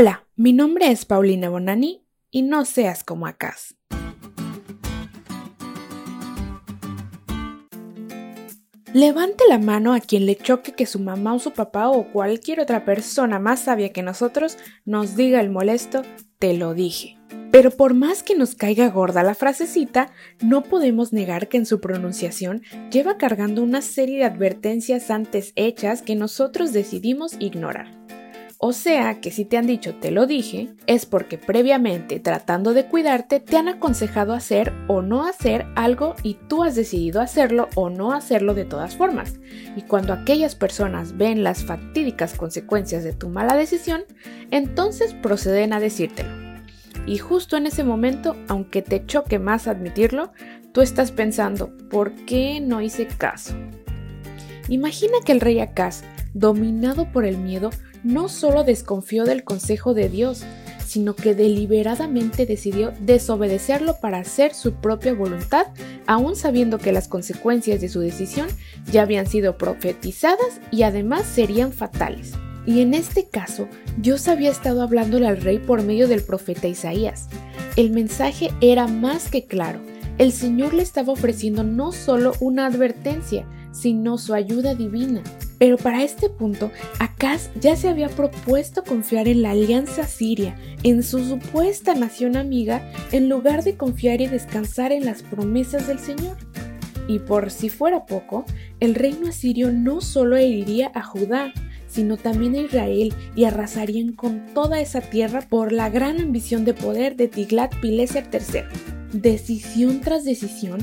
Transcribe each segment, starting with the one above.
Hola, mi nombre es Paulina Bonani y no seas como Acas. Levante la mano a quien le choque que su mamá o su papá o cualquier otra persona más sabia que nosotros nos diga el molesto, te lo dije. Pero por más que nos caiga gorda la frasecita, no podemos negar que en su pronunciación lleva cargando una serie de advertencias antes hechas que nosotros decidimos ignorar. O sea que si te han dicho te lo dije, es porque previamente tratando de cuidarte te han aconsejado hacer o no hacer algo y tú has decidido hacerlo o no hacerlo de todas formas. Y cuando aquellas personas ven las fatídicas consecuencias de tu mala decisión, entonces proceden a decírtelo. Y justo en ese momento, aunque te choque más admitirlo, tú estás pensando, ¿por qué no hice caso? Imagina que el rey Acaz, dominado por el miedo, no solo desconfió del consejo de Dios, sino que deliberadamente decidió desobedecerlo para hacer su propia voluntad, aun sabiendo que las consecuencias de su decisión ya habían sido profetizadas y además serían fatales. Y en este caso, Dios había estado hablándole al rey por medio del profeta Isaías. El mensaje era más que claro. El Señor le estaba ofreciendo no solo una advertencia, sino su ayuda divina. Pero para este punto, Acaz ya se había propuesto confiar en la alianza siria, en su supuesta nación amiga, en lugar de confiar y descansar en las promesas del Señor. Y por si fuera poco, el reino asirio no solo heriría a Judá, sino también a Israel y arrasarían con toda esa tierra por la gran ambición de poder de Tiglat-Pileser III. Decisión tras decisión,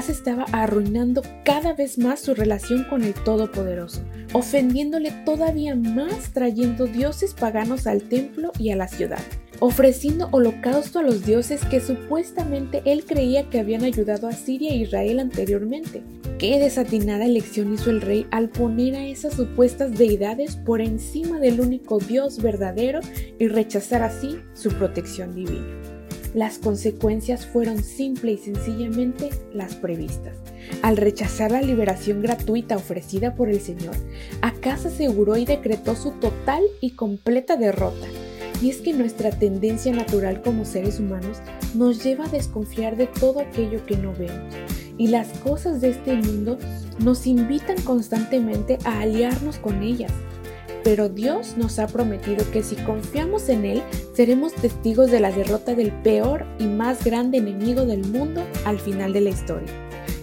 se estaba arruinando cada vez más su relación con el Todopoderoso, ofendiéndole todavía más trayendo dioses paganos al templo y a la ciudad, ofreciendo holocausto a los dioses que supuestamente él creía que habían ayudado a Siria e Israel anteriormente. Qué desatinada elección hizo el rey al poner a esas supuestas deidades por encima del único Dios verdadero y rechazar así su protección divina. Las consecuencias fueron simple y sencillamente las previstas. Al rechazar la liberación gratuita ofrecida por el Señor, Acaz aseguró y decretó su total y completa derrota. Y es que nuestra tendencia natural como seres humanos nos lleva a desconfiar de todo aquello que no vemos. Y las cosas de este mundo nos invitan constantemente a aliarnos con ellas, pero Dios nos ha prometido que si confiamos en Él, seremos testigos de la derrota del peor y más grande enemigo del mundo al final de la historia.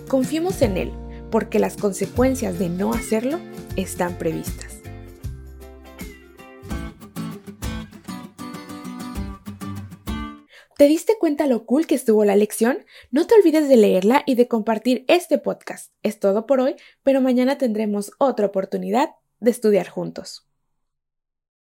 Confiemos en Él, porque las consecuencias de no hacerlo están previstas. ¿Te diste cuenta lo cool que estuvo la lección? No te olvides de leerla y de compartir este podcast. Es todo por hoy, pero mañana tendremos otra oportunidad de estudiar juntos.